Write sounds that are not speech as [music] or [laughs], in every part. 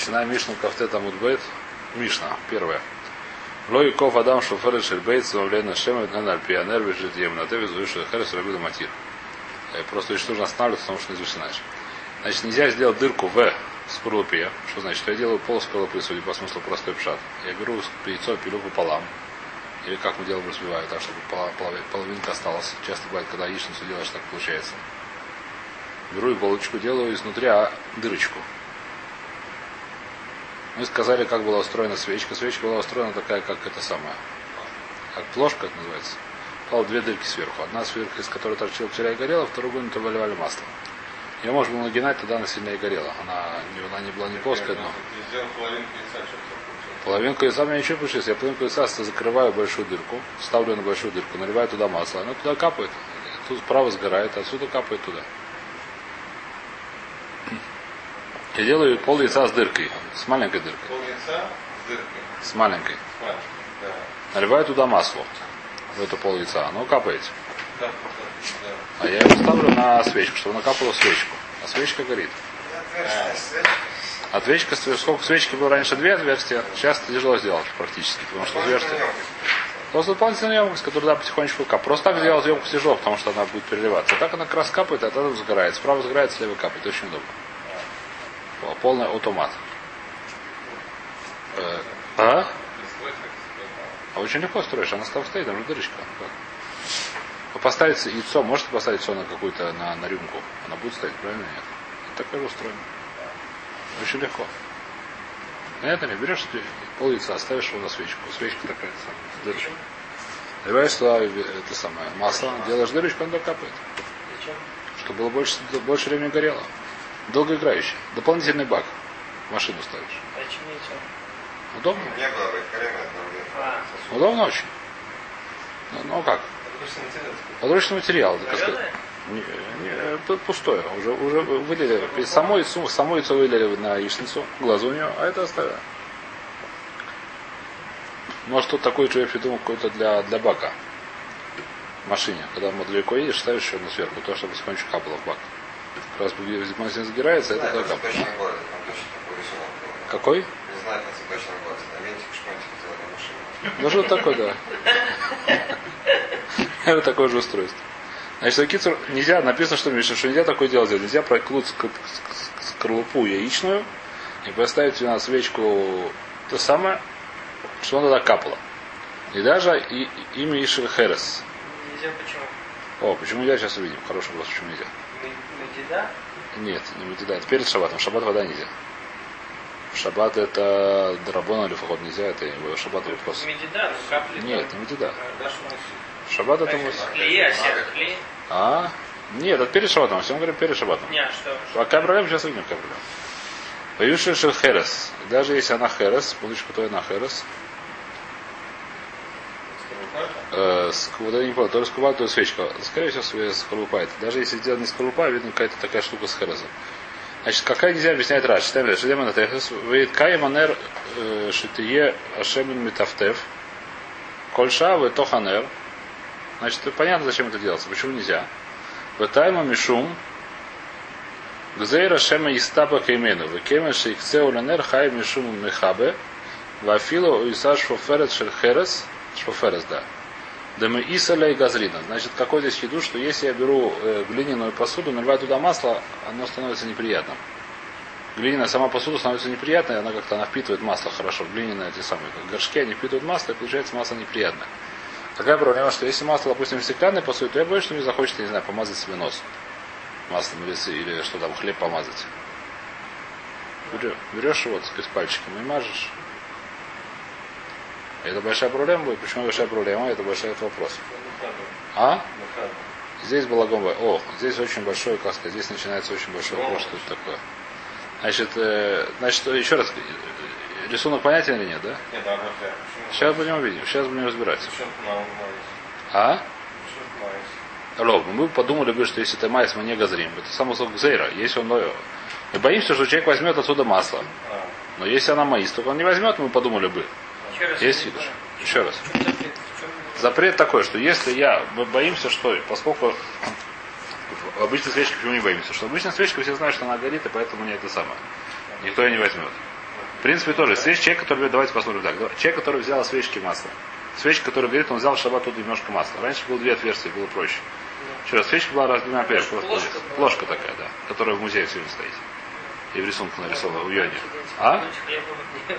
Начинаем Мишну Кафтета Мудбейт. Мишна, первая. Лой ков Адам Шоферет Шельбейт Самовлена Шема Нен Альпианер Бежит Ем на Теве Зуиша Херес Рабида Матир. Просто очень нужно останавливаться, потому что не изучить иначе. Значит, нельзя сделать дырку в скорлупе. Что значит? Я делаю пол скорлупы, судя по смыслу простой пшат. Я беру яйцо, пилю пополам. Или как мы делаем, разбиваю, так, чтобы половинка осталась. Часто бывает, когда яичницу делаешь, так получается. Беру иголочку, делаю изнутри а, дырочку. Мы сказали, как была устроена свечка. Свечка была устроена такая, как это самое. Как плошка это называется. Пал две дырки сверху. Одна сверху, из которой торчила вчера и горела, вторую мы выливали масло. Ее можно было нагинать, тогда она сильнее горела. Она, она не была не плоская, но... Половинку яйца мне ничего получилось. Я половинку яйца закрываю большую дырку, ставлю на большую дырку, наливаю туда масло. Оно туда капает. Тут справа сгорает, отсюда капает туда. Я делаю пол яйца с дыркой. С маленькой дыркой. Пол яйца с дыркой. С маленькой. С маленькой, да. Наливаю туда масло. В это пол яйца. Оно капает. Да, да, да. А я его ставлю на свечку, чтобы накапало свечку. А свечка горит. Отвечка, сколько свечки было раньше две отверстия, сейчас это тяжело сделать практически, потому что отверстия. Просто дополнительная емкость, которая да, потихонечку кап. Просто так сделать емкость тяжело, потому что она будет переливаться. А так она как раз капает, а тогда сгорает. Справа сгорает, слева капает. Очень удобно. Полный автомат. Э, а? А очень легко строишь, она стала стоит, там же дырочка. Вы поставите яйцо, можете поставить все на какую-то, на, на рюмку. Она будет стоять, правильно? Нет. Так же устроено. Очень легко. Понятно ли? Берешь пол яйца, ставишь его на свечку. Свечка такая самая, дырочка. Наливаешь туда это самое масло, делаешь дырочку, оно капает. Чтобы было больше, больше времени горело. Долгоиграющий. Дополнительный бак. Машину ставишь. Удобно? Не было бы. Удобно очень. Ну, ну как? Подручный материал. Сказать. Не, не, пустое. Уже, уже вылили. Само яйцо, само яйцо вылили на яичницу, глазунью, а это оставили. Может, тут такой человек придумал какой-то для, для бака. В машине. Когда далеко едешь, ставишь еще одну сверху, то, чтобы потихонечку капало в бак. Раз магазин сгирается, это был. Какой? Ну что такое, да. [laughs] Это такое же устройство. Значит, Акицур, нельзя, написано, что, Миша, что нельзя такое дело делать. Нельзя проколоть скорлупу яичную и поставить на свечку то самое, что она туда капало. И даже и, имя Иши Херес. Нельзя почему? О, почему нельзя, сейчас увидим. Хороший вопрос, почему нельзя. Медида? Нет, не медида. Это перед шаббатом. В шаббат вода нельзя. В шаббат это драбона или вход нельзя, это в шаббат вопрос. Медида, ну капли. Нет, там, не медида. э. В шаббат это. Клей, а клей? А? Нет, это перед шаббатом. Все мы говорим перед шаббатом. Не, а что? А проблема? Сейчас увидим, проблема. Появившая шел херес. Даже если она херес, будучи то она херес, э, вот я не понял, то ли скорлупа, то ли свечка. Скорее всего, скорлупа это. Даже если сделать не скорлупа, видно какая-то такая штука с херезом. Значит, какая нельзя объяснять раз. Читаем дальше. Идем на техас. Вейт кай манер э, шитие ашемин метафтев. Кольша в тоханер. Значит, понятно, зачем это делается. Почему нельзя? Ватайма мишум Гзейра шема истаба кеймену. Векемен шейкце уланер хай мишум мехабе. Вафило уиса шфоферет шерхерес. Шфоферес, да. И газрина. Значит, какой здесь хидуш, что если я беру э, глиняную посуду, наливаю туда масло, оно становится неприятным. Глиняная сама посуда становится неприятной, она как-то она впитывает масло хорошо. Глиняные эти самые горшки, они впитывают масло, и получается масло неприятное. Какая проблема, что если масло, допустим, в стеклянной посуде, то я боюсь, что мне захочется, не знаю, помазать себе нос маслом или, или что там, хлеб помазать. Берешь его, так сказать, пальчиком и мажешь. Это большая проблема будет. Почему большая проблема? Это большой вопрос. А? Здесь балагом. О, здесь очень большой, как сказать, здесь начинается очень большой вопрос, что это такое. Значит, э, значит, еще раз, рисунок понятен или нет, да? Нет, да? Сейчас будем увидеть, сейчас будем разбираться. А? Алло, мы подумали бы, что если это майс, мы не газрим. Это само собой гзейра. Если он... э, Мы боимся, что человек возьмет отсюда масло. А, Но если она маис, то он не возьмет, мы подумали бы. Есть хидуш? Еще раз. Запрет? Такой, что если я, мы боимся, что поскольку в обычной свечке почему не боимся? Что обычная свечка все знают, что она горит, и поэтому не это самое. Никто ее не возьмет. В принципе, тоже. Свеч, человек, который, давайте посмотрим так. Человек, который взял свечки масла. Свечка, который говорит, он взял в шаббат тут немножко масла. Раньше было две отверстия, было проще. Еще раз, свечка была разделена первая. Ложка ложка такая, да. Которая в музее сегодня стоит. И в рисунку нарисована, у Йони. А?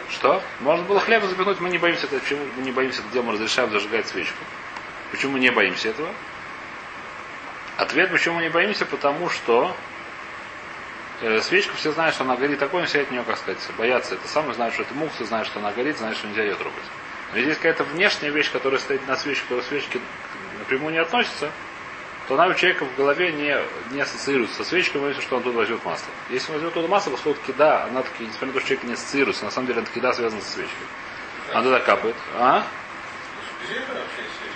Что? Можно было хлеба запихнуть, мы не боимся этого. Почему мы не боимся этого дела, мы разрешаем зажигать свечку? Почему мы не боимся этого? Ответ, почему мы не боимся, потому что э, свечку все знают, что она горит, такой все от нее, как сказать, боятся. Это самое знают, что это мукса, знают, что она горит, знают, что нельзя ее трогать. Но есть какая-то внешняя вещь, которая стоит на свечке, которая свечке напрямую не относится, то она у человека в голове не, не ассоциируется со свечкой, мы видим, что он тут возьмет масло. Если он возьмет туда масло, поскольку кида, она таки, несмотря на то, что человек не ассоциируется, на самом деле эта кида связана со свечкой. Она туда капает. А?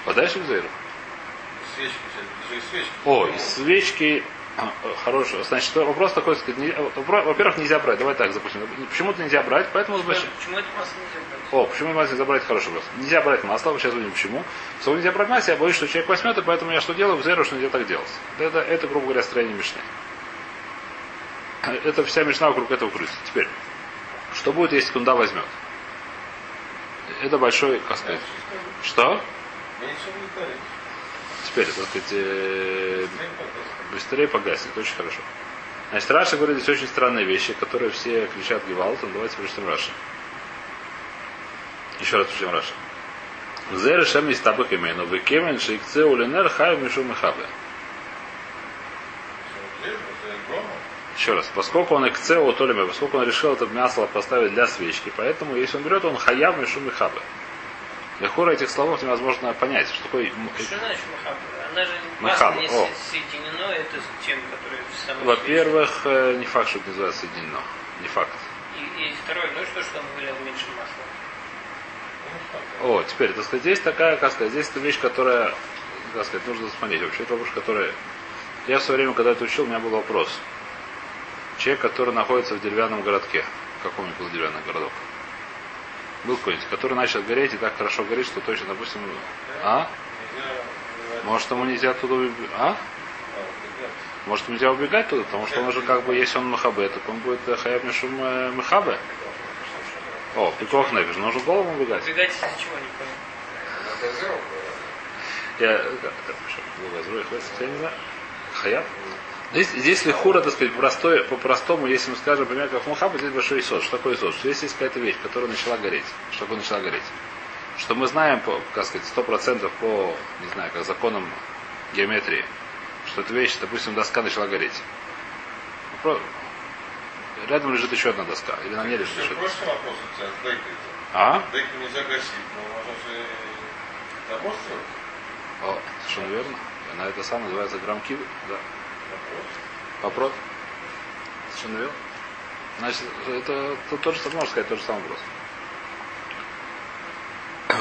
Подальше к зейру. Же и свечки. О, хорошего. Значит, вопрос такой, сказать, во-первых, нельзя брать. Давай так запустим. Почему-то нельзя брать, поэтому почему это масло нельзя брать? О, почему масло нельзя брать? Хороший вопрос. Нельзя брать масло, сейчас увидим почему. Что нельзя брать масло, я боюсь, что человек возьмет, и поэтому я что делаю? В зеру, что нельзя так делать. Это, это, грубо говоря, строение мешны. Это вся мешна вокруг этого крутится. Теперь, что будет, если тунда возьмет? Это большой, как сказать. Что? Теперь, так сказать, э, быстрее погаснет. Очень хорошо. Значит, Раша говорит здесь очень странные вещи, которые все кричат Гевалтом. Давайте прочтем Раша. Еще раз прочтем Раша. Зер шем из табак имену. Векемен шейкце улинер хаю мишу мехабе. Еще раз. Поскольку он экце утолиме, поскольку он решил это масло поставить для свечки, поэтому если он берет, он хаяв мишу мехабе. Для хора этих слов невозможно понять, что такое м- Что значит махаба? Она же не о. соединено, это с тем, который в самой Во-первых, не факт, что это называется соединено. Не факт. И, и второе, ну что, что он говорил меньше масла? О, теперь, так сказать, здесь такая, как сказать, здесь эта вещь, которая, как сказать, нужно смотреть. Вообще, это вопрос, который... Я в свое время, когда это учил, у меня был вопрос. Человек, который находится в деревянном городке. Каком-нибудь был деревянный городок. Был какой-нибудь, который начал гореть и так хорошо горит, что точно, допустим, а? Может, ему нельзя оттуда убегать? А? Может, нельзя убегать туда, потому что он уже как бы, если он махабе, так он будет э, хаяв мишум э, махабе. О, пикох нефиш, нужно голову убегать. Убегать из чего, не понял. Я, э, я не знаю. Хаяб? Здесь, здесь лихура, так сказать, простой, по-простому, если мы скажем, например, как Мухабе, здесь большой исот. Что такое исот? Что если есть какая-то вещь, которая начала гореть. Что такое начала гореть? Что мы знаем, по, как сказать, сто процентов по, не знаю, как законам геометрии, что эта вещь, допустим, доска начала гореть. Рядом лежит еще одна доска. Или на ней лежит еще одна. прошлый вопрос у тебя с дейкой. А? Дейку нельзя гасить, но можно же строить. О, совершенно верно. Она это сам называется грамм-киб. Да. Вопрос. Вопрос? Совершенно верно. Значит, это то, то же самое, можно сказать, тот же самый вопрос.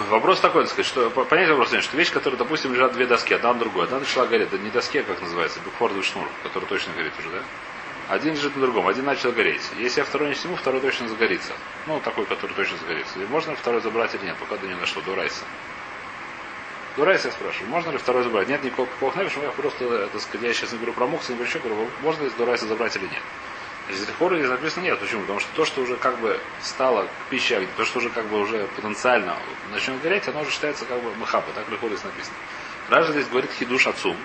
Вопрос такой, так сказать, что по- понять вопрос, что вещь, которая, допустим, лежат две доски, одна на другой, одна начала гореть, да не доски, а как называется, бигфордовый шнур, который точно горит уже, да? Один лежит на другом, один начал гореть. Если я второй не сниму, второй точно загорится. Ну, такой, который точно загорится. И можно ли второй забрать или нет, пока до не дошло, до райса. Я спрашиваю, можно ли второй забрать? Нет никакого плохневиша, я просто, э, так сказать, я сейчас не говорю про мукс, не говорю, еще говорю, можно ли до забрать или нет. Из Рихора здесь написано нет. Почему? Потому что то, что уже как бы стало пищей, то, что уже как бы уже потенциально начнет гореть, оно уже считается как бы махаба. Так в Рихоре здесь написано. Даже здесь говорит хидуш отцум,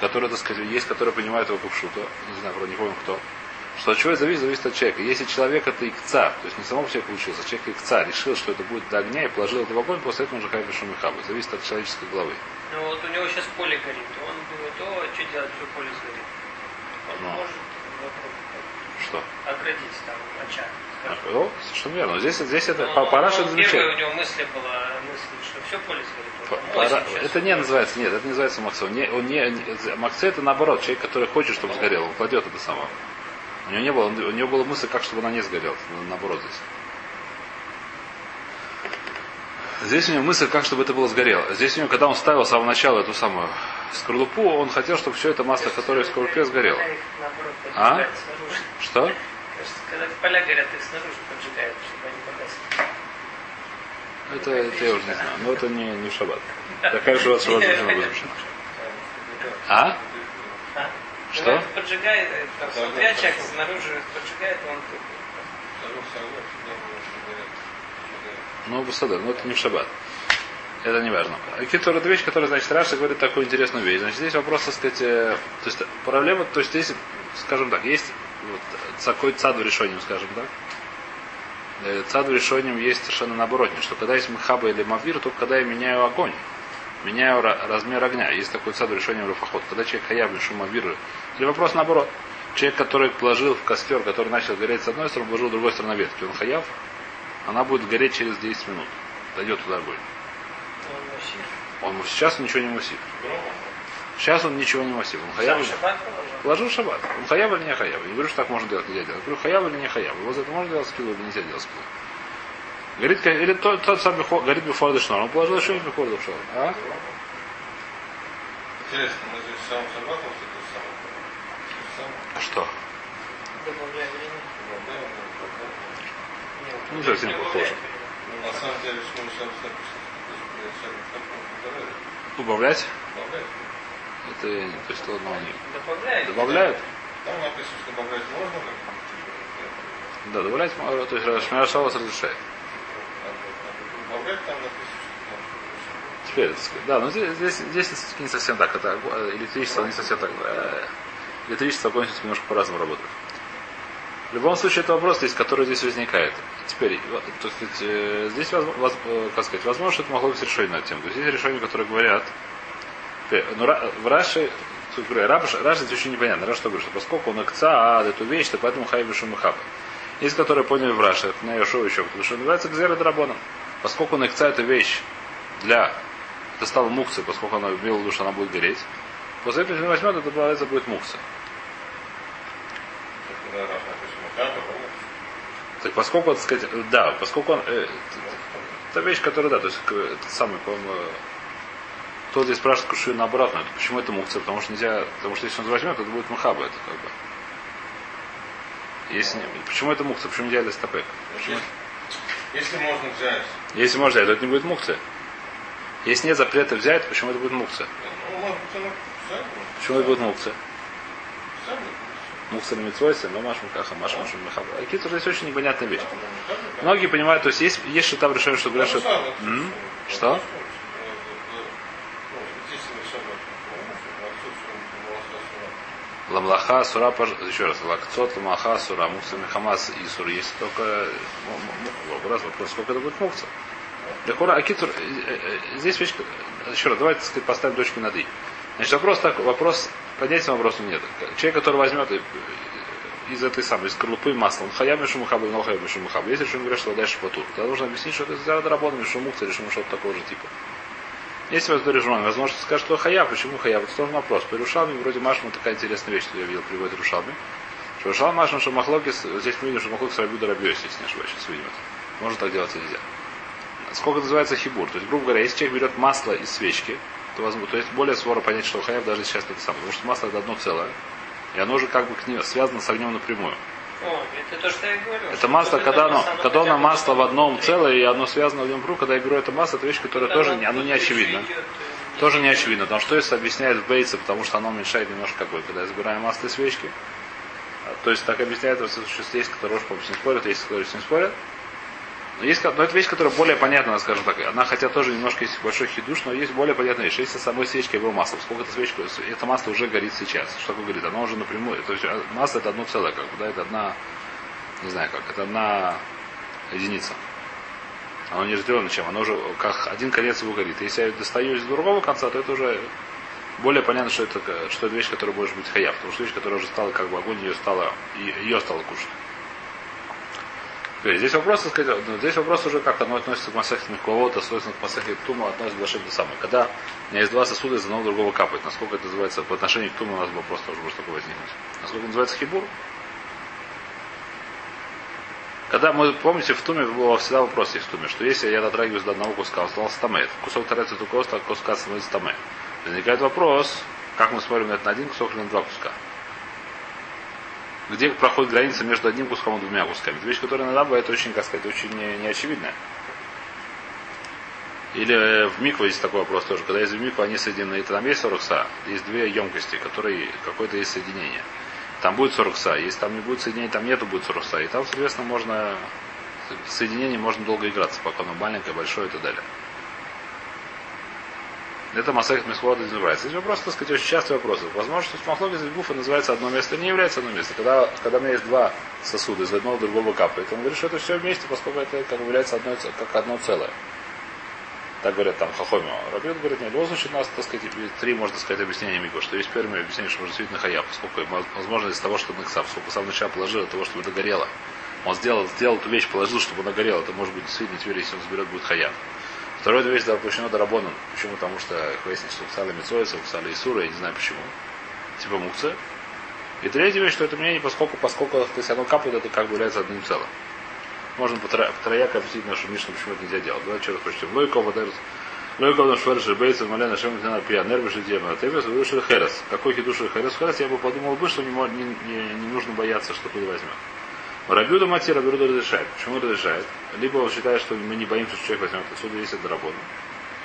который, так сказать, есть, который понимает его купшута, не знаю, вроде не помню кто, что от чего это зависит, зависит от человека. Если человек это икца, то есть не самому человеку учился, а человек икца решил, что это будет до огня и положил это в огонь, после этого он уже хайфи шумихабы. Зависит от человеческой головы. Ну вот у него сейчас поле горит. Он думает, о, что делать, все поле сгорит. Он Ну. может Что? оградить там очаг. скажем. О, совершенно верно. Здесь, здесь это, Ну, по Раши ну, это Первая у него мысль была, мысль, что все поле сгорит. Это не называется, нет, это не называется Максе. Он не, он не, Максе это наоборот, человек, который хочет, чтобы сгорел, он кладет это само. У него не было, у него была мысль, как чтобы она не сгорела, на- наоборот здесь. Здесь у него мысль, как чтобы это было сгорело. Здесь у него, когда он ставил с самого начала эту самую скорлупу, он хотел, чтобы все это масло, которое в скорлупе, сгорело. А? Что? Когда поля горят, их снаружи поджигают, чтобы они погасли. Это, это я уже не знаю. Но это не, не в шаббат. Такая шаббат шаббат не запрещена. А? А? Что? Поджигает, э, там, смотря очаг снаружи поджигает, он Ну, Бусадар, но это не в шаббат. Это не важно. Китур это вещь, которая, значит, Раша говорит такую интересную вещь. Значит, здесь вопрос, так сказать, э, то есть проблема, то есть здесь, скажем так, есть вот, такой цад в решении, скажем так. Э, Цад в решении есть совершенно наоборот, что когда есть махаба или мавир, только когда я меняю огонь, меняю ра- размер огня. Есть такой цад в решении в Рафахот. Когда человек хаяв лишу мавир, или вопрос наоборот. Человек, который положил в костер, который начал гореть с одной стороны, положил с другой стороны ветки, он хаяв, она будет гореть через 10 минут. Дойдет туда огонь. Он сейчас ничего не мусит. Сейчас он ничего не мусит. Он хаяв или- Шаббат положил. Положил шаббат. Он хаяв или не хаяв? Я не говорю, что так можно делать, нельзя делать. Я говорю, хаяв или не хаяв. Его за это можно делать скилл или нельзя делать скилл. Говорит, или тот, тот самый хо- говорит бифор дешнор. Он положил еще бифор дешнор. А? Интересно, мы здесь сам самое. А что? Ну, совсем похоже. на самом деле, что мы сейчас добавляем. Убавлять? Добавляем. Это, то есть, ладно, они Добавляю. добавляют? Там написано, что добавлять можно, как Да, добавлять, можно, то есть, Шмира Шалас разрешает. добавлять там написано. Теперь, да, но здесь, здесь, здесь не совсем так. Это э, электричество не совсем так. э, Электричество сейчас немножко по-разному работает. Любом случае, это вопрос, здесь, который здесь возникает. Теперь, то есть, э, здесь, э, как сказать, возможно, что это могло быть решение на тему. То есть, есть решения, которые говорят, теперь, ну, в Раше, тут говорю, Раш, Раш здесь очень непонятно. Раш что говорит, что поскольку он акца, а, эту вещь, то поэтому хай вишу махаба. Есть, которые поняли в Раше, на Яшо еще, потому что называется Гзера Драбоном. Поскольку он акца эту вещь для это стало мукция, поскольку она имела что она будет гореть. После этого, если возьмет, это называется будет мукция. Когда раз написано хата, помните? Так поскольку, так сказать, да, поскольку он, э, это вещь, которая, да, то есть, это самый, по-моему, кто здесь спрашивает кушаю на обратно, почему это мукция? Потому что нельзя, потому что если он возьмет, это будет махаба, это как бы. Если, почему это мукция? Почему нельзя листопек? Почему? Если можно взять, Если можно взять, то это не будет мукция. Если нет запрета взять, почему это будет мукция? ну, Почему это будет мукция? На митцвойсе, но маш мукаха, маш маш махаба. Какие-то здесь очень непонятная вещь. Многие понимают, то есть есть, есть что там решение, что говорят, что... М? Что? Ламлаха, сура, еще раз, лакцот, ламаха, сура, мукса, мехамас и сур. Есть только м- м- вопрос, вопрос, сколько это будет мукса. Лехура, акитур, э, э, э, здесь вещь, еще раз, давайте сказать, поставим точку над «и». Значит, вопрос так, вопрос, под этим вопросом нет. Человек, который возьмет из этой самой, из скорлупы масло, он хаяв мишу мухабу, но хаяв мишу мухабу. Если решим говорят, что дальше потур, тогда нужно объяснить, что это за работа мишу мукса, решим что-то такого же типа. Если вас решим, возможно, скажет, что хаяв, почему хаяв? Это тоже вопрос. По Рушалме вроде Машму такая интересная вещь, что я видел, приводит Рушалме. Что Рушал Машму, что Махлокис, здесь мы видим, что Махлокис Рабюда Рабьёс, если не ошибаюсь, сейчас видим это. Можно так делать нельзя. Сколько называется хибур? То есть, грубо говоря, если человек берет масло из свечки, то, возможно, то есть более свора понять, что хаяв даже сейчас это самое. Потому что масло это одно целое. И оно уже как бы к ним связано с огнем напрямую. О, это то, что я говорю. Это что масло, когда оно, масло, когда оно масло в одном целое, и оно связано в одном кругу, когда я беру это масло, это вещь, которая тоже не, оно не очевидно. э, Тоже не очевидно. Потому что это объясняет в Бейце, потому что оно уменьшает немножко какой. Когда я забираю масло из свечки. А, То есть так объясняет случае, есть, которые уж по-моему, не спорят, есть, которые с ним спорят. Но есть, но это вещь, которая более понятна, скажем так. Она хотя тоже немножко есть большой хидуш, но есть более понятная вещь. Если с самой свечкой было масло, сколько это свечка, это масло уже горит сейчас. Что такое горит? Оно уже напрямую. То есть а, масло это одно целое, как бы, да, это одна, не знаю как, это одна единица. Оно не разделено чем, оно уже как один конец его горит. Если я достаю из другого конца, то это уже более понятно, что это, что это вещь, которая быть хаяв. Потому что вещь, которая уже стала, как бы огонь ее стала, и- ее стало кушать. Теперь, здесь вопрос, так сказать, ну, здесь вопрос уже как оно относится к Масахе Михковода, соответственно, к Масахе Тума относится к Шем самое. Когда у меня есть два сосуда, из одного другого капает. Насколько это называется по отношению к Туму, у нас вопрос тоже может такой возникнуть. Насколько называется Хибур? Когда мы, помните, в Туме был всегда вопрос есть в Туме, что если я дотрагиваюсь до одного куска, он остался тамэ. Кусок тарается от куска, куска становится тамэ. Возникает вопрос, как мы смотрим на это на один кусок или на два куска. Где проходит граница между одним куском и двумя кусками. Это вещь, которая иногда бывает очень, как сказать, очень не- неочевидная. Или э, в микве есть такой вопрос тоже. Когда есть в микве, они соединены. И там есть 40 са, есть две емкости, которые какое-то есть соединение. там будет 40 са. Если там не будет соединения, там нету будет 40 са. И там, соответственно, можно соединение можно долго играться, пока оно маленькое, большое и так далее. Это Масахит Мисхуат называется. Здесь вопрос, так сказать, очень частый вопрос. Возможно, что из Гуфа называется одно место, не является одно место. Когда, когда у меня есть два сосуда, из одного другого капает, он говорит, что это все вместе, поскольку это как бы является одно, как одно целое. Так говорят там Хахоми. Рабиот говорит, нет, в любом случае у нас, так сказать, три, можно сказать, объяснения Миго, что есть первое объяснение, что действительно хая, поскольку возможно из того, что Нексав, сколько сам начал положил, от того, чтобы это горело. Он сделал, сделал эту вещь, положил, чтобы она горела. Это может быть действительно теперь, если он заберет, будет хая. Второе вещь запрещено Дарабоном. Почему? Потому что выяснится, что писали Мицоиса, писали Исура, я не знаю почему. Типа Мукцы. И третья вещь, что это мнение, поскольку, поскольку то есть оно капает, это как бы является одним целым. Можно по трояк объяснить нашу Мишну, почему это нельзя делать. Давайте еще раз прочтем. Лойкова дерс. Лойкова наш ферши бейса маля нашем на пья нервы жидема. А ты вышел херес. Какой хидуш херес? Херес я бы подумал бы, что не, не, не, не нужно бояться, что куда возьмет. Рабюда Мати Рабюда разрешает. Почему разрешает? Либо он считает, что мы не боимся, что человек возьмет отсюда, если это работа.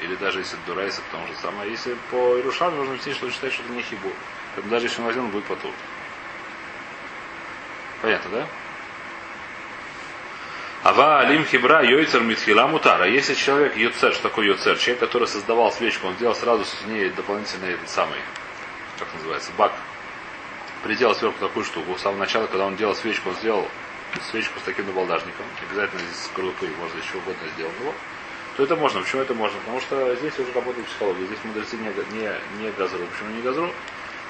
Или даже если это Дурайса, потому что самое. Если по Ирушам нужно объяснить, что он считает, что это не хибу. Поэтому даже если он возьмет, он будет потур. Понятно, да? Ава алим хибра йойцер митхила мутара. Если человек йоцер, что такое йоцер? Человек, который создавал свечку, он сделал сразу с ней дополнительный этот самый, как называется, бак. Приделал сверху такую штуку. С самого начала, когда он делал свечку, он сделал свечку с таким набалдажником, обязательно здесь скорлупы, можно еще угодно его, то это можно. Почему это можно? Потому что здесь уже работает психология. Здесь мудрецы не, не, не газру. Почему не газру?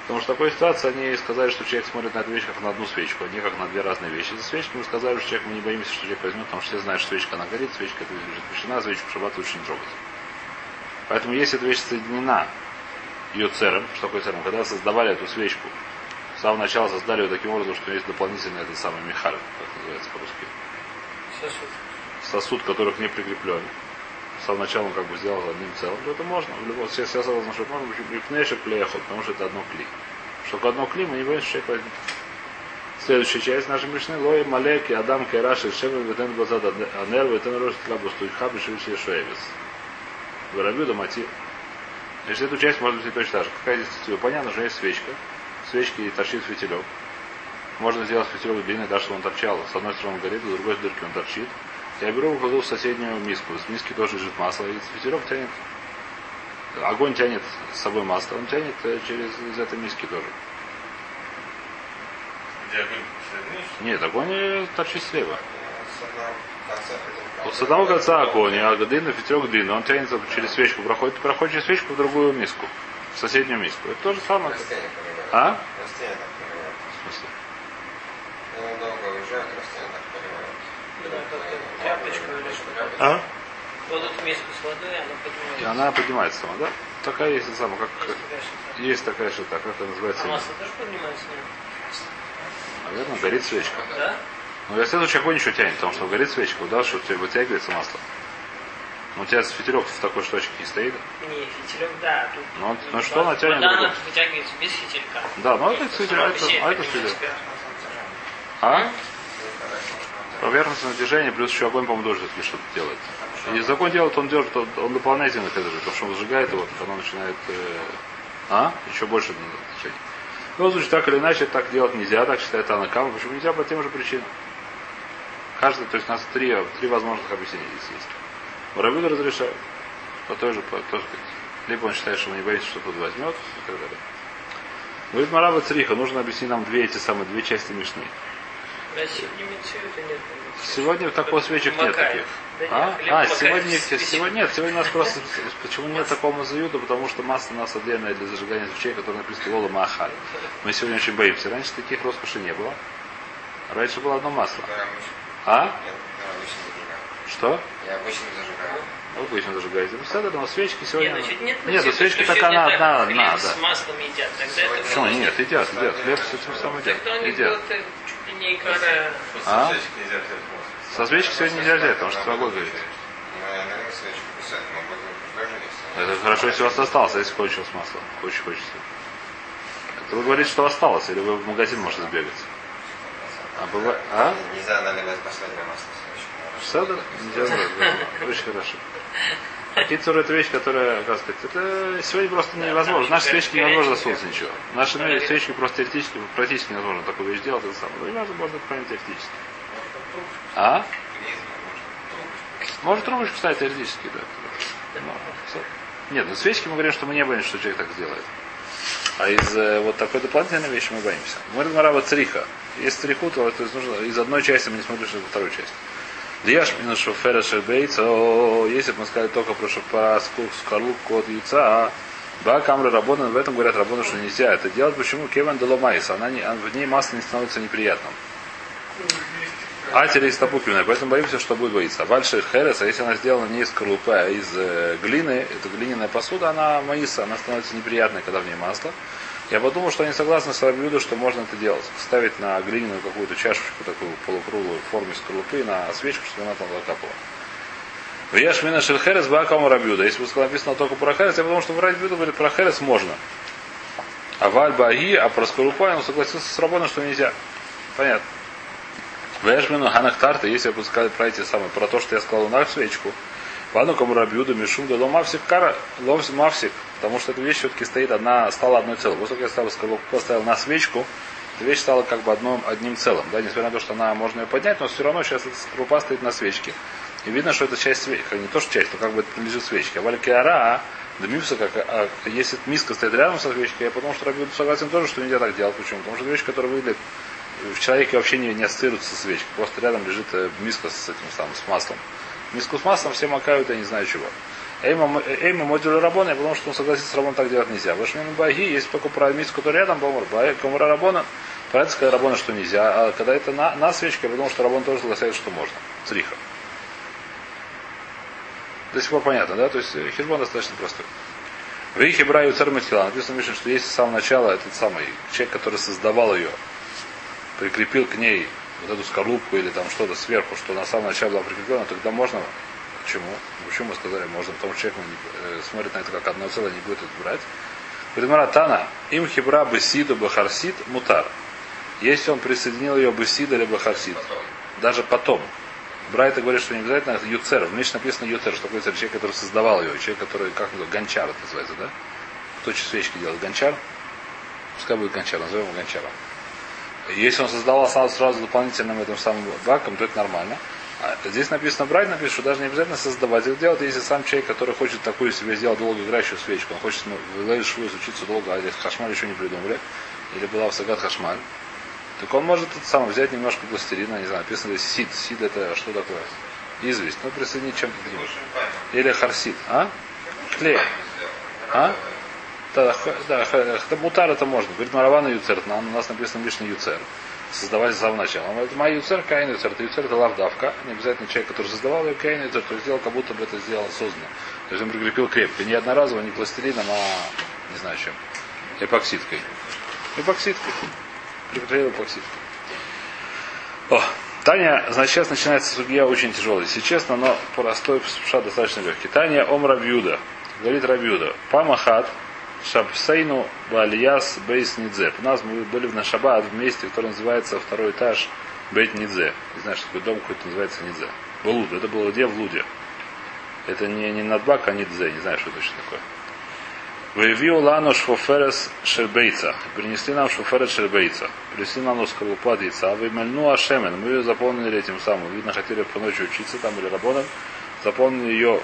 Потому что в такой ситуации они сказали, что человек смотрит на эту вещь как на одну свечку, а не как на две разные вещи. За свечку мы сказали, что человек, мы не боимся, что человек возьмет, потому что все знают, что свечка она горит, свечка это запрещена, свечку в шаббат лучше не трогать. Поэтому если эта вещь соединена ее цером, что такое цером, когда создавали эту свечку, с самого начала создали ее таким образом, что есть дополнительный этот самый мехар, называется по-русски. Сосуд. Сосуд, который к ней прикреплен. С самого начала он как бы сделал одним целым. То это можно. В любом случае, я сказал, что можно быть пнешек клеехот, потому что это одно кли. Что такое одно кли, мы не боимся, что человек возьмет. Следующая часть нашей Мишны. Лои Малеки Адам Кайраши Шевен Ветен Базад Анер Ветен Рош Тлабустуй Хаби Шевичи Шуэвис. Воробью да Мати. Значит, эту часть можно быть точно так же. Какая здесь понятно, что есть свечка свечки и торчит фитилек. Можно сделать фитилек длинный, так, чтобы он торчал. С одной стороны он горит, с другой стороны он торчит. Я беру, кладу в соседнюю миску. С миски тоже лежит масло. И фитилек тянет. Огонь тянет с собой масло. Он тянет э, через из этой миски тоже. Где огонь? Нет, огонь торчит слева. Вот с одного конца огонь, а длинный фитилек длинный. Он тянется через свечку, проходит, проходит через свечку в другую миску. В соседнюю миску. Это то же самое. А? Растения так поливают. В смысле? Ну, долго уезжают, растения так поливают. Да, тряпочку или что-то. А? Кладут в миску с водой, она И поднимается. она поднимается сама, да? Такая есть та самая, как Есть такая такая шита, как это называется? А масло тоже поднимается? Наверное, горит свечка. Да? Но я следующий огонь еще тянет, потому что горит свечка, да, что у тебя вытягивается масло. Ну, у тебя фитилек в такой штучке не стоит. Не, фитилек, да. Тут, Ну, вот, ну, что она тянет Вода, она вытягивается без фитилька. Да, ну это фитилек, сама а это, а это фитилек. А? Поверхностное движение, плюс еще огонь, по-моему, тоже все-таки что-то делает. И огонь делает, он держит, он, он дополнительно к этому, потому что он сжигает его, так оно начинает... э, а? Еще больше движение. Любом случае, так или иначе, так делать нельзя, так считает Анакама. Почему нельзя? По тем же причинам. Каждый, то есть у нас три, три возможных объяснения здесь есть. Воробьюда разрешают. По той же, по, тоже, либо он считает, что мы не боимся, что кто-то возьмет, и так далее. Говорит Мараба Цриха, нужно объяснить нам две эти самые, две части Мишны. Сегодня митцвита нет. Сегодня такого свечек нет таких. А, а сегодня, с сегодня нет, сегодня у нас просто [laughs] почему нет такого мазаюда, потому что масло у нас отдельное для зажигания свечей, которое написано Лола Махаль. Мы сегодня очень боимся. Раньше таких роскоши не было. Раньше было одно масло. А? Что? Я обычно зажигаю. Вы обычно зажигаете. Ну, всегда, но свечки сегодня. Нет, значит, нет, нет, ну, она сегодня одна, одна, с да. маслом едят. Тогда это Почему? Нет, едят, едят. Хлеб с этим самым едят. Едят. Было это чуть ли не икра. А? Со свечки нельзя взять масло. Со свечки сегодня нельзя взять, потому что говорит. Ну, могу, это хорошо, если у вас осталось, а если кончилось масло. Очень хочется. Это вы говорите, что осталось, или вы в магазин можете сбегать. А бывает... А? Нельзя наливать последнее масло. Седер? Нельзя. Очень хорошо. Кицур это вещь, которая, как сказать, это сегодня просто невозможно. Наши свечки невозможно засунуть ничего. Наши ну, свечки просто теоретически, практически невозможно такую вещь делать, это самое. Ну, и можно, можно понять теоретически. А? Может трубочку ставить теоретически, да. Но, нет, ну свечки мы говорим, что мы не боимся, что человек так сделает. А из э, вот такой дополнительной вещи мы боимся. Мы говорим цриха. Если цриху, то, то есть нужно из одной части мы не смотрим, что это второй части. Дияш минус шофера шербейца, если бы мы сказали только про шофера скорлупку от яйца, Ба камры работан, в этом говорят работа, что нельзя это делать. Почему? Кеван доломайс, она не, в ней масло не становится неприятным. А из тапукивная, поэтому боимся, что будет боиться. Вальши херес, а если она сделана не из скорлупы, а из э, глины, это глиняная посуда, она маиса, она становится неприятной, когда в ней масло. Я подумал, что они согласны с Рабиуда, что можно это делать. Ставить на глиняную какую-то чашечку, такую полукруглую в форме скорлупы, на свечку, чтобы она там закапала. В Яшмина Шельхерес Бакама Рабиуда. Если бы написано только про Херес, я подумал, что в Рабиуда говорит про Херес можно. А Валь Баги, а про скорлупу он согласился с Рабоном, что нельзя. Понятно. В Яшмину Ханахтарта, если бы сказал про эти самые, про то, что я сказал на свечку, Ладно, кому Рабиуда, Мишум, да Мавсик, Кара, Лов Мавсик, потому что эта вещь все-таки стоит одна, стала одной целой. После того, я ставил, поставил на свечку, эта вещь стала как бы одном, одним целым. Да, несмотря на то, что она можно ее поднять, но все равно сейчас эта скорлупа стоит на свечке. И видно, что это часть свечки. Не то, что часть, но как бы это принадлежит свечке. А валькиара, дымився, как, а, если миска стоит рядом со свечкой, я потому что Рабиуда согласен тоже, что нельзя так делать. Почему? Потому что вещь, которая выглядит в человеке вообще не, не ассоциируется со свечкой. Просто рядом лежит э, миска с этим самым, с маслом. Миску с маслом все макают, я не знаю чего. Эйма модулю рабона, потому что он согласится с рабоном так делать нельзя. Вашмин баги, если только про миску, который рядом, бомар, комара рабона, понятно, сказать рабона, что нельзя. А когда это на, на свечке, потому что рабон тоже согласится, что можно. Цриха. До сих пор понятно, да? То есть э, хижбон достаточно простой. В их Браю Царматила написано, Миша, что есть с самого начала этот самый человек, который создавал ее, прикрепил к ней вот эту скорлупку или там что-то сверху, что на самом начале было прикреплено, тогда можно. Почему? Почему мы сказали можно? Потому что человек не, э, смотрит на это как одно целое, не будет это брать. Предмаратана, им хибра бесиду бахарсит мутар. Если он присоединил ее бесида или бахарсит, даже потом. Брайта говорит, что не обязательно юцер. В Мишне написано юцер, что такое человек, который создавал ее, человек, который, как гончар это называется, да? Кто свечки делает? Гончар? Пускай будет гончар, назовем его гончаром. Если он создавал сразу, дополнительным этим самым баком, то это нормально. А здесь написано брать, написано, что даже не обязательно создавать это делать, если сам человек, который хочет такую себе сделать долгоиграющую свечку, он хочет ну, в Швуз учиться долго, а здесь хашмаль еще не придумали, или была в Сагат хашмаль, так он может это самое взять немножко пластилина, не знаю, написано здесь сид. Сид это что такое? Известь. Ну, присоединить чем-то. Или харсид. А? Клей. А? Да, да, мутар это можно. Говорит Маравана Юцер, у нас написано лишний Юцер. Создавать с самого начала. Это моя Юцер, Каин Юцер. Это Юцер это лавдавка. Не обязательно человек, который создавал ее, Каин Юцер, то сделал, как будто бы это сделал осознанно. То есть он прикрепил крепко. Не одноразово, не пластилином, а не знаю чем. Эпоксидкой. Эпоксидкой. Прикрепил эпоксидкой. О, Таня, значит, сейчас начинается судья очень тяжелый. Если честно, но простой, достаточно легкий. Таня Ом Рабьюда. Говорит Рабьюда. Памахат, Шабсейну Бальяс Бейс Нидзе. У нас мы были на Шаббат в месте, который называется второй этаж Бейт Нидзе. Не знаю, что такой дом какой-то называется Нидзе. Балуд. Это было где? В Луде. Это не, не Надбак, а Нидзе. Не знаю, что это точно такое. Выявил лану шфоферес шербейца. Принесли нам шфоферес шербейца. Принесли нам скорлупу от яйца. Вымельну ашемен. Мы ее заполнили этим самым. Видно, хотели по ночи учиться там или работать. Заполнили ее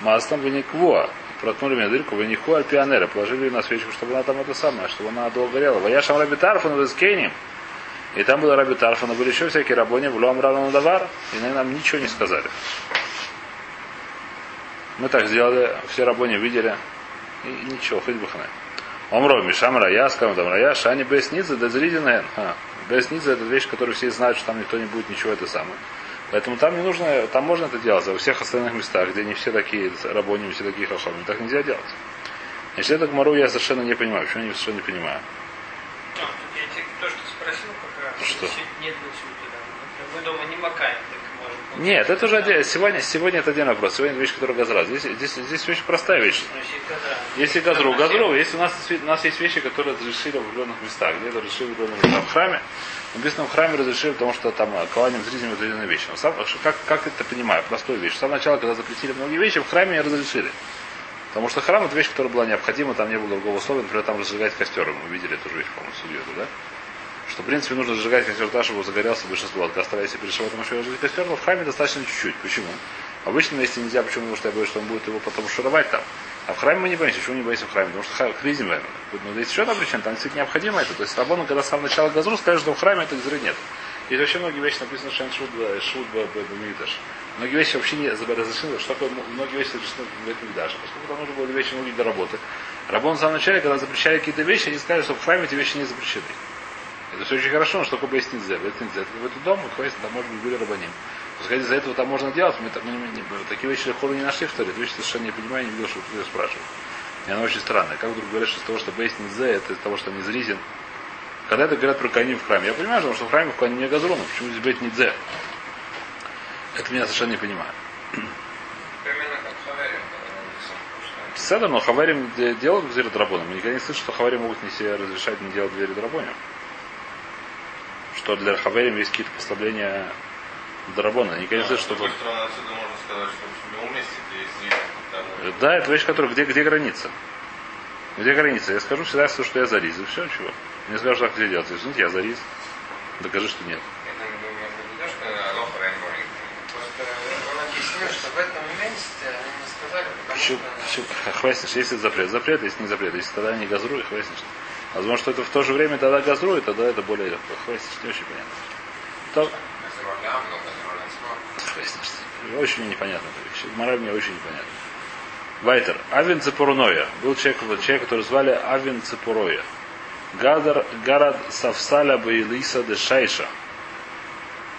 маслом в никвуа проткнули мне дырку, вы ниху альпионера, положили на свечку, чтобы она там это самое, чтобы она долго горела. Ваяшам раби Тарфан в Искеним. И там было раби Тарфана, были еще всякие рабони, в Луам Равна Давар, и они нам ничего не сказали. Мы так сделали, все рабони видели, и ничего, хоть бы хана. Омро, Мишам Рая, скажем там Рая, Шани Бесница, Дезридина. Бесница это вещь, которую все знают, что там никто не будет ничего это самое. Поэтому там не нужно, там можно это делать, а во всех остальных местах, где не все такие рабони, все такие хахами, так нельзя делать. Значит, это Гмару я совершенно не понимаю. Почему я совершенно не понимаю? Ну, я тебе то, что спросил, раз. Что? Нет ничего. Мы дома не макаем, Нет, это уже отдельно. Сегодня, сегодня это отдельный вопрос. Сегодня вещь, которая газра. Здесь, здесь, здесь очень простая вещь. Газра. Если газру, газру, если у нас, у нас есть вещи, которые разрешили в определенных местах, где-то разрешили в определенных местах. В храме, написано в храме разрешили, потому что там э, кованием зрителям определенные вещи. Но сам, как, как это понимаю? Простую вещь. С самого начала, когда запретили многие вещи, в храме разрешили. Потому что храм это вещь, которая была необходима, там не было другого условия, например, там разжигать костер. Мы видели эту же вещь, по-моему, судью, да? Что, в принципе, нужно разжигать костер так, чтобы загорелся большинство. От костра, если перед шабатом еще разжигать костер, но в храме достаточно чуть-чуть. Почему? В обычном месте нельзя, почему? Потому что я боюсь, что он будет его потом шуровать там. А в храме мы не боимся. Почему не боимся в храме? Потому что кризим, наверное. Но есть еще одна причина, там действительно необходимо это. То есть Рабону, когда с самого начала газру, скажет, что в храме этой газры нет. Есть вообще многие вещи написано Шен Шуд Бамидаш. Многие вещи вообще не разрешены, что такое многие вещи разрешены в этом даже. Поскольку там нужно было вещи многие для работы. Рабон в самом начале, когда запрещали какие-то вещи, они сказали, что в храме эти вещи не запрещены. Это все очень хорошо, но что такое бейс нельзя? Бейс нельзя. Это в этот дом, вот, там может быть были рабаним. Пускай из-за этого там можно делать, мы, мы не- не- такие вещи легко не нашли в Торе, вещи совершенно не понимаю, не видел, что кто спрашивает. И она очень странная. Как вдруг говорят, что из того, что бейс нельзя, это из того, что не зризен. Когда это говорят про коним в храме, я понимаю, что в храме в коним не газруна, почему здесь бейт нельзя? Это меня совершенно не понимаю. Седа, но хаварим де- делают двери драбоном. Мы никогда не слышим, что хаварим могут не себе разрешать не делать двери драбонем. Что для хаварим есть какие-то послабления драбона. Я Никогда не слышу, С что... другой стороны, отсюда можно сказать, что в любом месте, где есть зритель, там может Да, это вещь, которая... Где, где граница? Где граница? Я скажу всегда, что я зарис. И все, чего. Мне скажут, так нельзя делать. Извините, я. Докажи, что нет. Это не думаю, не что Алоха Рейнборг. Просто он объяснил, что в этом месте они не сказали, потому Щуп, что... щуп. Хвастишь, если запрет. Запрет, если не запрет. Если тогда не газруй, хвастишь. Возможно, что это в то же время тогда газрует, тогда это более легко. Хвастишь, не очень понятно. То. Очень непонятно эта вещь. Мораль мне очень непонятна. Вайтер. Авин Цепуруноя. Был человек, человек, который звали Авин Цепуроя. Гадар, Гарад Савсаля Баилиса де Шайша.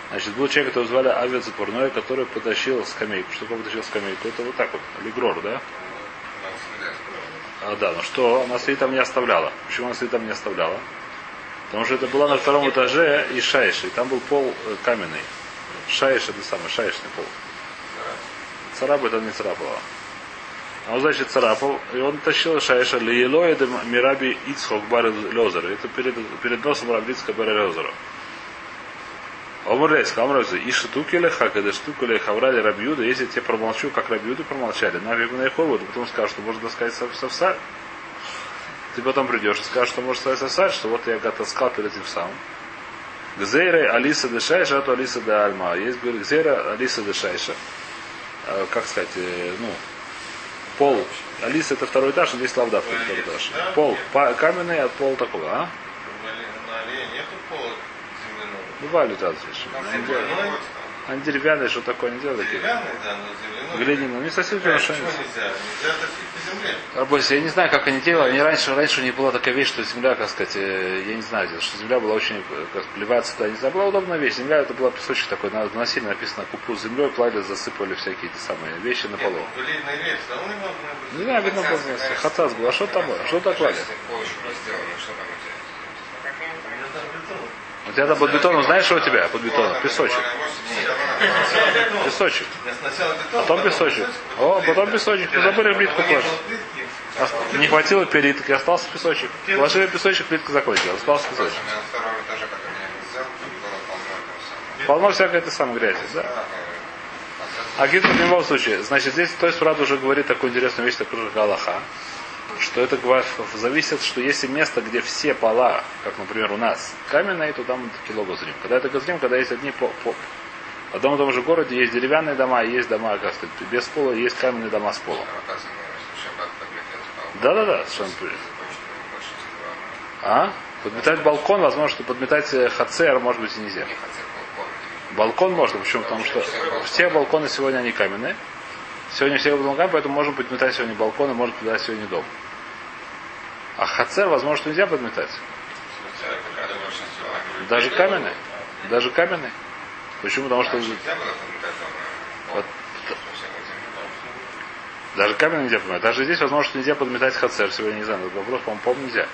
Значит, был человек, которого звали Авин Цепуруноя, который потащил скамейку. Что такое потащил скамейку? Это вот так вот. Легрор, да? А, да, ну что, она стоит там не оставляла. Почему она стоит там не оставляла? Потому что это была на втором этаже и шайша, и там был пол э, каменный. Шайш это самый шайшный пол. Царап это не царапало. А он, значит, царапал, и он тащил шайша лиелоидем мираби Ицхок бар Лезера. Это перед, перед носом Рабицка бар Лезера. Омр сказал, Омр и штукелеха, когда штукеле хаврали Рабиуда, если я тебе промолчу, как Рабиуды промолчали, на век на Ихову, потом скажешь, что можно сказать совсаль. Ты потом придешь и скажешь, что можешь сказать совсаль, что вот я таскал перед этим самым. Гзейра Алиса де Шайша, а то Алиса де Альма. Есть, говорит, Гзейра Алиса де Шайша. Э, Как сказать, э, ну, пол. Алиса это второй этаж, а здесь лавда второй этаж. Пол каменный, а пол такой, а? На аллее нету пола Бывали да, здесь. Они, деревянные, что такое они делают такие. деревянный, да, но земляной. Глиняные, не совсем хорошо. нельзя? Нельзя по земле. Рабойся, я не знаю, как они делали. Они раньше, раньше у них была такая вещь, что земля, как сказать, э, я не знаю, что земля была очень, э, как плеваться туда, не знаю, была удобная вещь. Земля это была песочек такой, на- наносили, написано купу с землей, плавили, засыпали всякие эти самые вещи на полу. Он не. Не знаю, видно было, хатас был. А что там? Что так клали? Там под бетоном, знаешь, что у тебя под бетоном? Песочек. Песочек. Потом песочек. О, потом песочек. Мы забыли плитку положить. Не хватило плитки, остался песочек. Положили песочек, плитка закончилась. Остался песочек. полно всякой этой самой грязи, да? А Гитман в любом случае, значит, здесь то есть правда уже говорит такую интересную вещь, такую же как Аллаха, что это зависит, что если место, где все пола, как, например, у нас, каменные, то там кило газрим. Когда это газрим, когда есть одни по, по в одном и том же городе есть деревянные дома, и есть дома, как сказать, без пола, есть каменные дома с полом. Подметать. Да-да-да, совершенно правильно. А? Подметать балкон, возможно, что подметать э, хацер, может быть, и нельзя. Балкон можно, почему? Потому что все балконы сегодня они каменные. Сегодня все балконы поэтому можем подметать сегодня балконы, можно подметать сегодня дом. А хацер, возможно, что нельзя подметать. Даже каменные. Даже каменные. Почему? Потому что даже камень нельзя подметать. Даже здесь, возможно, что нельзя подметать хацер. Сегодня не знаю, этот вопрос, по-моему, по нельзя.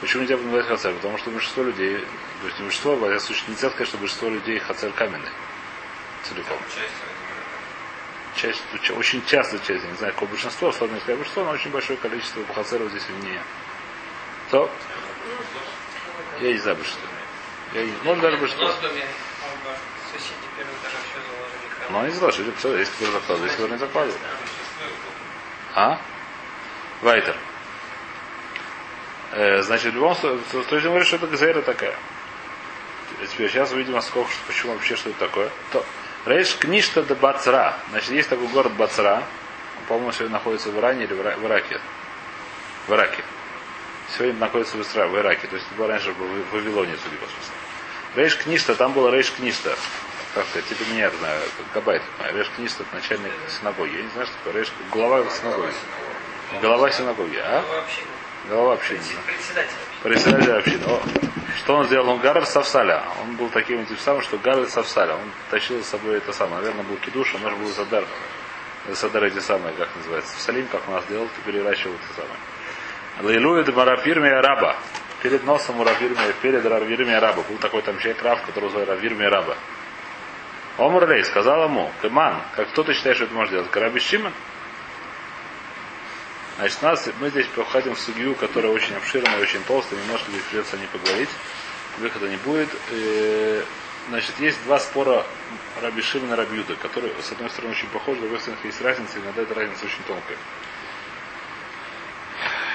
Почему нельзя подметать хацер? Потому что большинство людей, то есть не большинство, во всяком случае, нельзя сказать, что большинство людей хацер каменный. целиком. Часть очень часто часть, я не знаю, какое большинство, сложно сказать большинство, но очень большое количество бухацеров здесь не. То, я не знаю большинство. Я не, может даже У большинство. нас в доме оба соседи первого этажа все заложили храм. Но они заложили, все, есть кто закладывает, есть кто не закладывает. А? Вайтер. Э, значит, в любом случае, то есть он говорит, что это газера такая. Теперь сейчас увидим, насколько, почему вообще, что это такое. То, Рейш Кништа де Бацра. Значит, есть такой город Бацра. Он, по-моему, сегодня находится в Иране или в Ираке. В Ираке. Сегодня находится в, Исра... в Ираке. То есть это было раньше в Вавилоне, судя по всему. Рейш Кништа, там было Рейш Кништа. Как сказать, типа меня, знаю, Габайт. Рейш Кништа, это начальник синагоги. Я не знаю, что такое. Рейш, глава синагоги. Голова синагоги, а? Голова общины. председатель. Председатель общины. О, Что он сделал? Он Гарр Савсаля. Он был таким тем самым, что Гарр Савсаля. Он тащил с собой это самое. Наверное, был кидуш, а может был Задар. Задар эти самые, как называется. В Салим, как у нас делал, ты переращивал это самое. Лейлуя де Марафирми Араба. Перед носом у Равирми, перед Равирми Араба. Был такой там человек Рав, который звали Равирми Араба. Омар Лей сказал ему, Кеман, как кто ты считаешь, что это можешь делать? Караби Шимон? Значит, нас, мы здесь проходим в судью, которая очень обширная, очень толстая, немножко здесь придется не поговорить, выхода не будет. Э, Значит, есть два спора Раби Шимона и Раби Юда, которые, с одной стороны, очень похожи, с другой стороны, есть разница, иногда эта разница очень тонкая.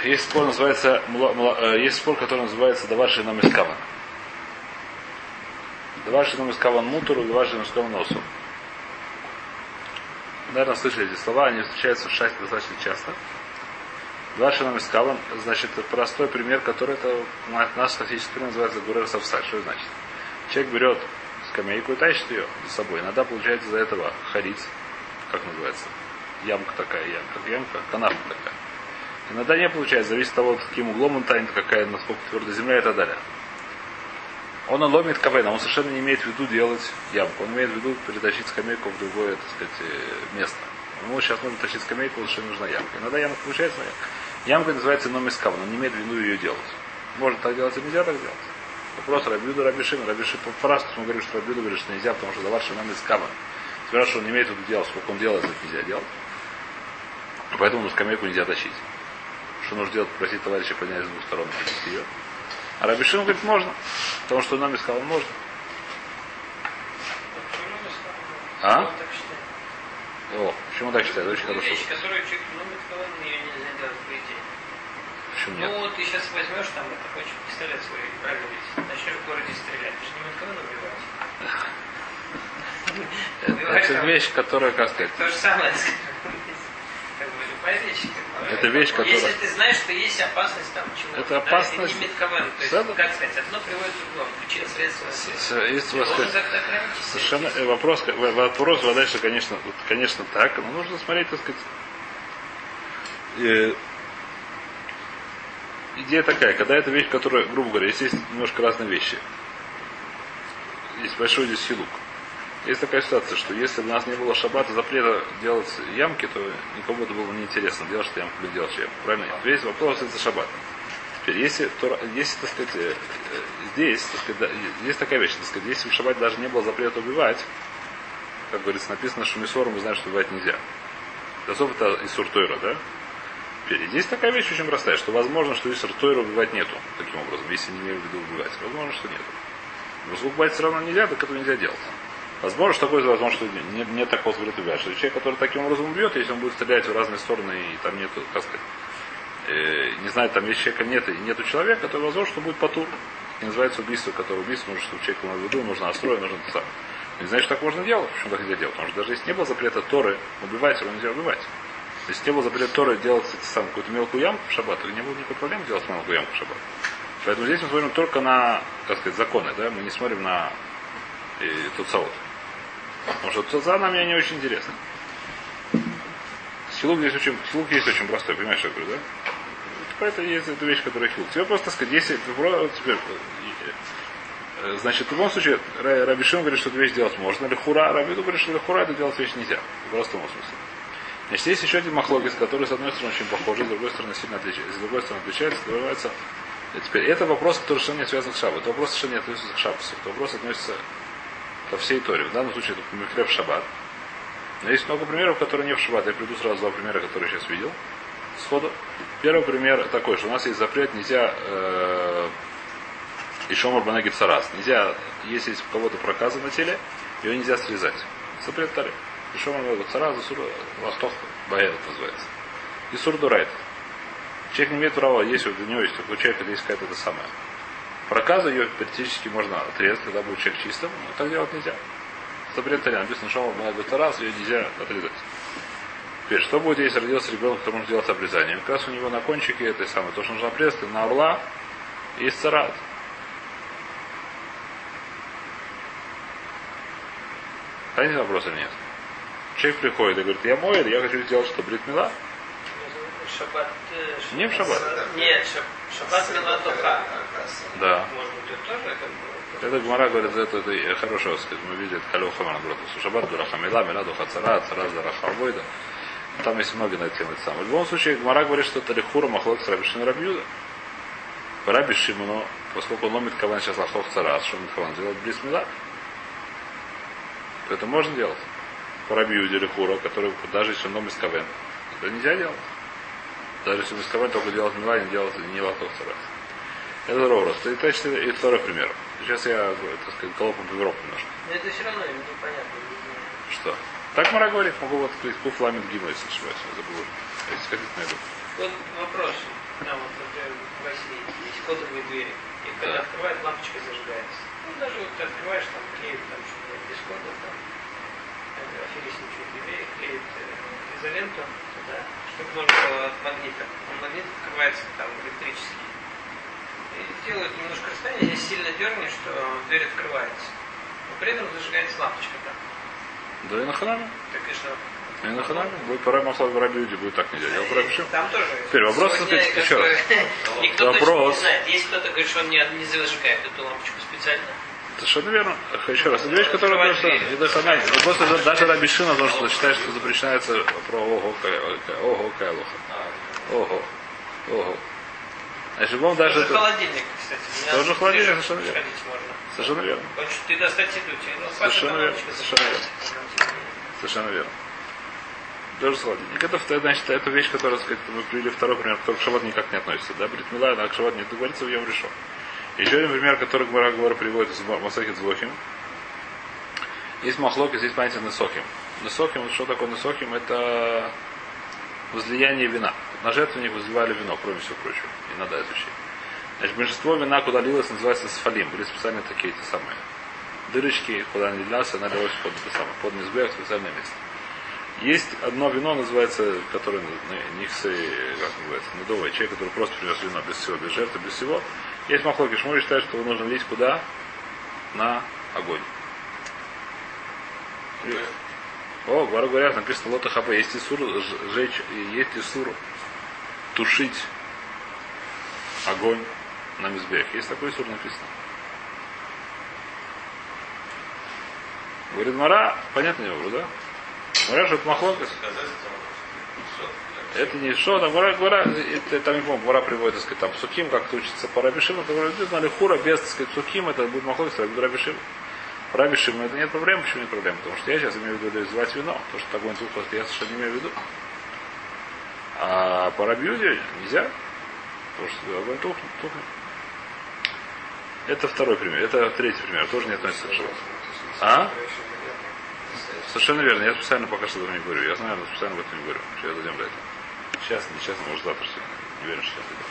Есть спор, называется, э, есть спор, который называется Давар Шином Искаван. Давар Шином Искаван Мутуру, Давар Шином Искаван Носу. Наверное, слышали эти слова, они встречаются в шасте достаточно часто. Два шином искаван, значит, простой пример, который это на- наш классический пример называется гурер савсаль. Что значит? Человек берет скамейку и тащит ее за собой. Иногда получается из-за этого хариц, как называется, ямка такая, ямка, ямка, канавка такая. Иногда не получается, зависит от того, каким углом он тянет, какая, насколько твердая земля и так далее. Он ломит КВН, он совершенно не имеет в виду делать ямку. Он имеет в виду перетащить скамейку в другое, так сказать, э, место. Ему сейчас нужно тащить скамейку, что нужна ямка. Иногда ямка получается, но ямка называется номискав, он не имеет в виду ее делать. Можно так делать, а нельзя так делать. Вопрос Рабиуду Рабишин. Рабишин по-разному мы говорим, что Рабиуду говорит, что нельзя, потому что давар шинам из кама. Теперь, что он не имеет в виду делать, сколько он делает, это нельзя делать. Поэтому на скамейку нельзя тащить. Что нужно делать, просить товарища поднять с двух сторон ее. А Рабишин говорит, можно. Потому что нам сказал, можно. А? О, почему так считает? Очень хорошо. Вещь, которую человек думает, сказал, ее нельзя делать по идее. Почему Ну нет? вот ты сейчас возьмешь там, это хочешь пистолет свой, ведь? Начнешь в городе стрелять. Ты же не КВН убивать. Это, вещь, которая, как сказать, То же самое. [laughs] Как бы любая вещь. как. Это вещь, которая- Если ты знаешь, что есть опасность там чего-то. Это да, опасность- это не медковен. То есть, Да, да. как сказать, одно приводит к другому. Причина, следствие. с- есть вас сказать, совершенно э, вопрос, в- вопрос вы дальше, конечно, конечно, так, но нужно смотреть, так сказать, э, идея такая, когда это вещь, которая, грубо говоря, если есть немножко разные вещи, есть большой здесь силук. Есть такая ситуация, что если бы у нас не было шаббата запрета делать ямки, то никому это было бы неинтересно, делать что ямку или делать ямку. Правильно? Весь вопрос это шаббат. Теперь, если, Тора- если так сказать, э, здесь, так сказать, есть такая вещь, так сказать, если в шаббат даже не было запрета убивать, как говорится, написано, что Мисору мы знаем, что убивать нельзя. Досов это из Суртойра, да? Теперь, здесь такая вещь очень простая, что возможно, что из Суртойра убивать нету, таким образом, если не имею в виду убивать. Возможно, что нету. Но убивать все равно нельзя, так этого нельзя делать. Возможно, что такое возможно, что нет, нет такого убивать. Что человек, который таким образом убьет, если он будет стрелять в разные стороны, и там нету, как сказать, э, не знаю, там есть человека нет, и нету человека, то возможно, что будет потур. И называется убийство, которое убийство, нужно, чтобы человек имел в виду, нужно настроить, нужно это самое. Не что так можно делать? Почему так нельзя делать? Потому что даже если не было запрета Торы убивать, его нельзя убивать. Если не было запрета Торы делать сам, какую-то мелкую ямку в шаббат, то не было никакой проблемы делать мелкую ямку в шаббат. Поэтому здесь мы смотрим только на, как сказать, законы, да, мы не смотрим на э, туцаот. Потому что туца нам мне не очень интересно. Силук здесь очень, силук есть очень простой, понимаешь, что я говорю, да? Поэтому есть эта вещь, которая хилук. Тебе просто сказать, если теперь, э, значит, в любом случае, Ра- Раби Шимон говорит, что эту вещь делать можно, хура, Раби Ду говорит, что хура это делать вещь нельзя. В простом смысле. Значит, есть еще один махлогис, который, с одной стороны, очень похожий, с другой стороны, сильно отличается. С другой стороны, отличается, называется и теперь, это вопрос, который совершенно не связан с шаббатом. Это вопрос совершенно не относится к шаббасу. Это вопрос относится по всей Торе. В данном случае это микре в шаббат. Но есть много примеров, которые не в шаббат. Я приду сразу два примера, которые я сейчас видел. Сходу. Первый пример такой, что у нас есть запрет, нельзя э, и шомар царас. Нельзя, если есть у кого-то проказа на теле, ее нельзя срезать. Запрет таре. И шомар банаги царас, засур, баэр это называется. И сур дурайт. Человек не имеет права, если у него есть, у человека есть какая-то самая. Проказа ее теоретически можно отрезать, когда будет человек чистым, но так делать нельзя. Запрет таре. Написано, шомар банаги царас, ее нельзя отрезать. Теперь, что будет, если родился ребенок, который может делать обрезание? Как раз у него на кончике этой самой, то, что нужно обрезать, на орла есть царат. Понятен вопрос или нет? Человек приходит и говорит, я мой, я хочу сделать что, бритмила? Э, Не в шаббат. Нет, шаб- шаббат мила духа. Да. Это Гмара говорит, это, это хорошо, сказать, мы видели Калеха Манагротус. Шаббат Дураха Мила, Мила Духа Цара, Арвойда. Там есть много на эту тему. В любом случае, Гмара говорит, что это Лихура Махлок с Рабишин Рабьюда. Раби Шимоно, поскольку он ломит Каван сейчас Лахов Цара, что он Каван делает Брис Мила, то это можно делать. По Раби Юде Лихура, который даже если он ломит Кавен, это нельзя делать. Даже если без Кавен только делать Мила, не делать не Лахов Цара. Это Ророс. И, то есть, и второй пример. Сейчас я, так сказать, колопом по Европе немножко. Но это все равно непонятно. не. Что? Так Мара говорит, могу вот сказать, Куф Ламит Гима, если не ошибаюсь, я забыл. Если хотите, найду. Вот вопрос. Там вот, например, в России есть кодовые двери. И когда Да. открывает, лампочка зажигается. Ну, даже вот ты открываешь, там клеют, там что-то без кода, там э, аферистничают евреи, клеют э, изоленту туда, чтобы можно было от магнита. Магнит открывается там электрический. И делают немножко расстояние, здесь сильно дернешь, что дверь открывается. Но при этом зажигается лампочка там. Да и на ханаме. Так и что? И на ханаме. Будет пора Махлав Раби Юди, будет так нельзя. Я пора пишу. Там тоже. Теперь вопрос, как еще раз. [laughs] Никто Вопрос. не знает. Есть кто-то говорит, что он не, не зажигает эту лампочку специально. Совершенно верно. Еще раз. Это вещь, которая просто и на ханаме. Ну, Просто даже- Раби Шина, потому что считает, что запрещается про ого, кай- кай- ого. Ого. Значит, вам даже Тоже это... холодильник, кстати. Тоже холодильник, совершенно верно. Совершенно верно. Хочешь ты достать еду, ну, Совершенно верно, совершенно зажигать. Совершенно верно. Тоже холодильник. Это, значит, это вещь, которая, так сказать, мы привели второй пример, который к шаббат никак не относится. Да, Бритмила, она к шаббат не договорится, в Йом решен. Еще один пример, который Гмара Говор приводит из Масахи Звохим. Есть махлок, есть понятие Несохим. Несохим, что такое Несохим? Это возлияние вина. На жертвенник возливали вино, кроме всего прочего. И надо изучить. Значит, большинство вина, куда лилось, называется сфалим. Были специальные такие эти самые дырочки, куда они лилась, она лилась под, это самое, под мизбех, специальное место. Есть одно вино, называется, которое никсы, как называется, медовое, человек, который просто принес вино без всего, без жертвы, без всего. Есть махлоки, Шмури считает, что его нужно лить куда? На огонь. О, Гвара говорят, написано лота хапа, есть исур жечь, есть исур тушить огонь на мизбех. Есть такой исур написано. Говорит Мара, понятно не да? Мара, что это махлокас. Это не что, там Гора, Гора, это, там не помню, Гора приводит, так сказать, там Суким, как это учится по Рабишиму, то говорит, знали хура без, так сказать, Суким, это будет махлокас, это будет Рабишим. По Рабишиму это нет проблем, почему нет проблем? Потому что я сейчас имею в виду звать вино, то что огонь тухлый, я совершенно не имею в виду. А по Рабиуде нельзя, потому что огонь тухнет, тухнет. Это второй пример, это третий пример, тоже не относится к животу. А? Совершенно верно. Я специально пока что этом не говорю. Я знаю, но специально об этом не говорю. Сейчас дойдем до этого. Сейчас, не сейчас, может завтра сегодня. Не уверен, что сейчас.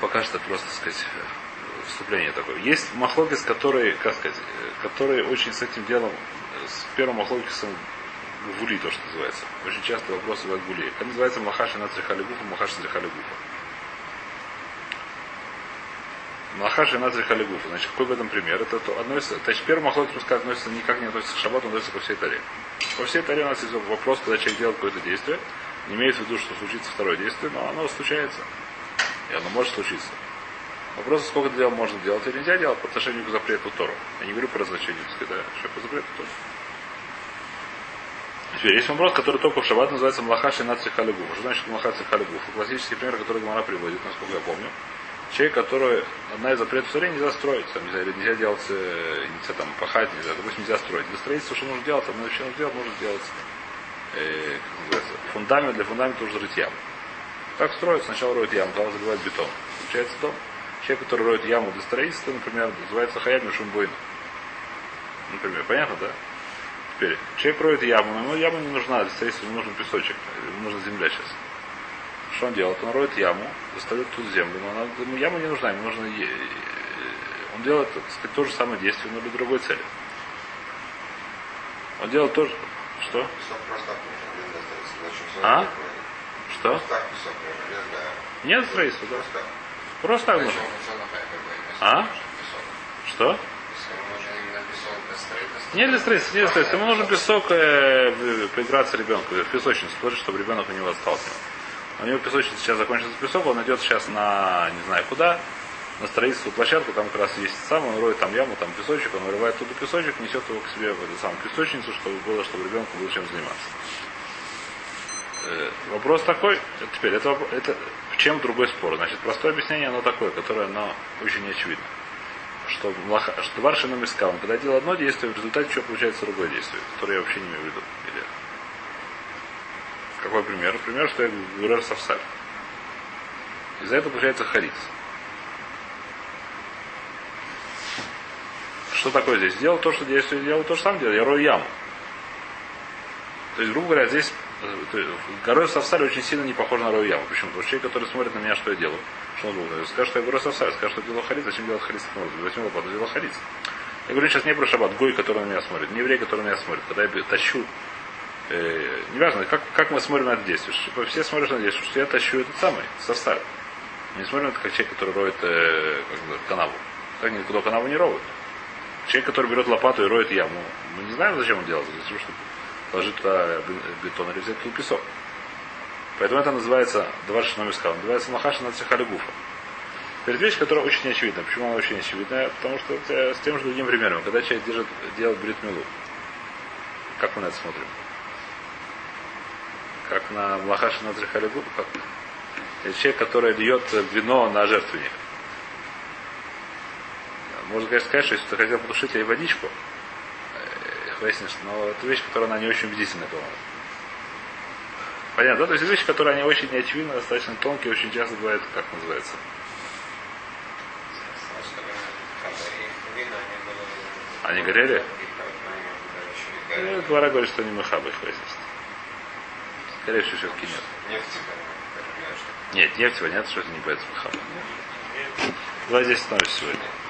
Пока что просто, сказать, вступление такое. Есть махлокис, который, как сказать, э, который очень с этим делом, э, с первым махлокисом гули, то, что называется. Очень часто вопросы бывают гули. Это называется махаши на трихалигуфа, махаши трихалигуфа. Махаши на трихалигуфа. Значит, какой в этом пример? Это то, относится, значит, первый махлокис, пускай относится, никак не относится к шабату, относится ко всей таре. Во всей таре у нас есть вопрос, когда человек делает какое-то действие, не имеет в виду, что случится второе действие, но оно случается. И оно может случиться. Вопрос, сколько дел можно делать или нельзя делать по отношению к запрету Тору. Я не говорю про значение, так сказать, да, что по запрету Тору. Теперь есть вопрос, который только в шаббат называется Млахаши Наци Халигуф. Что значит Млахаши Халигуф? Классический пример, который Гамара приводит, насколько я помню. Человек, который одна из запретов строения нельзя строить, там, нельзя, нельзя делать, э, нельзя там пахать, нельзя, допустим, нельзя строить. Для строительства что нужно делать, там вообще нужно делать, можно сделать э, как называется, фундамент, для фундамента нужно рыть яму. Как строят? Сначала роют яму, потом заливают бетон. Получается дом. Человек, который роет яму для строительства, например, называется хаяб шумбойн. Например, понятно, да? Теперь, человек роет яму, но ему яма не нужна для строительства, ему нужен песочек, ему нужна земля сейчас. Что он делает? Он роет яму, достает тут землю, но она, ему яма не нужна, ему нужно... е- Он делает, так сказать, то же самое действие, но для другой цели. Он делает то же... Что? А? Что? Нет строительства, да? Просто так. Песок? А? Что? Не для строительства, не для строительства. Ему нужен песок э, поиграться ребенку, в песочницу, тоже, чтобы ребенок у него него. У него песочница сейчас закончится песок, он идет сейчас на не знаю куда, на строительство площадку, там как раз есть сам, он роет там яму, там песочек, он вырывает оттуда песочек, несет его к себе в эту самую песочницу, чтобы было, чтобы ребенку было чем заниматься. Э, Вопрос такой, теперь, это, это чем другой спор? Значит, простое объяснение, оно такое, которое оно очень неочевидно. Что, млаха- что варшина мискалом, когда я делаю одно действие, в результате что получается другое действие, которое я вообще не имею в виду. Или... Какой пример? Пример, что я говорю совсаль. Из-за этого получается хариц. Что такое здесь? Делал то, что действие, делал то, что сам делал. Я рою яму. То есть, грубо говоря, здесь горой Савсаль очень сильно не похож на рою яму. Почему? Потому что человек, который смотрит на меня, что я делаю, что он думает? Скажет, что я горой Савсаль, скажет, что делал харит, зачем делать харит? Зачем лопату делал харит? Я говорю сейчас не про шаббат, гой, который на меня смотрит, не еврей, который на меня смотрит. Когда я тащу, э, неважно, как, как мы смотрим на это действие. Что- Все смотрят на действие, что я тащу этот самый, Савсаль. Не смотрим на это как человек, который роет э, как канаву. Так никуда канаву не роют. Человек, который берет лопату и роет яму, мы не знаем, зачем он делает. Зачем, чтобы положить туда бетон или взять туда песок. Поэтому это называется, два номер сказал, называется махаша на цехалюгуфа. Теперь вещь, которая очень очевидна. Почему она очень очевидная? Потому что с тем же другим примером. Когда человек держит, делает бритмилу, как мы на это смотрим? Как на махаша на цехалюгуфа? Как? Это человек, который льет вино на жертвенник. Можно, конечно, сказать, что если ты хотел потушить ей водичку, выяснишь, но это вещь, которая она не очень убедительная, по-моему. Понятно, да? То есть вещи, которые они очень неочевидны, достаточно тонкие, очень часто бывают, как называется. Они горели? Ну, Двора говорит, что не махаба их выяснится. Скорее всего, все-таки нет. Нет, нефть, понятно, что это не боится махаба. Давай здесь остановимся сегодня.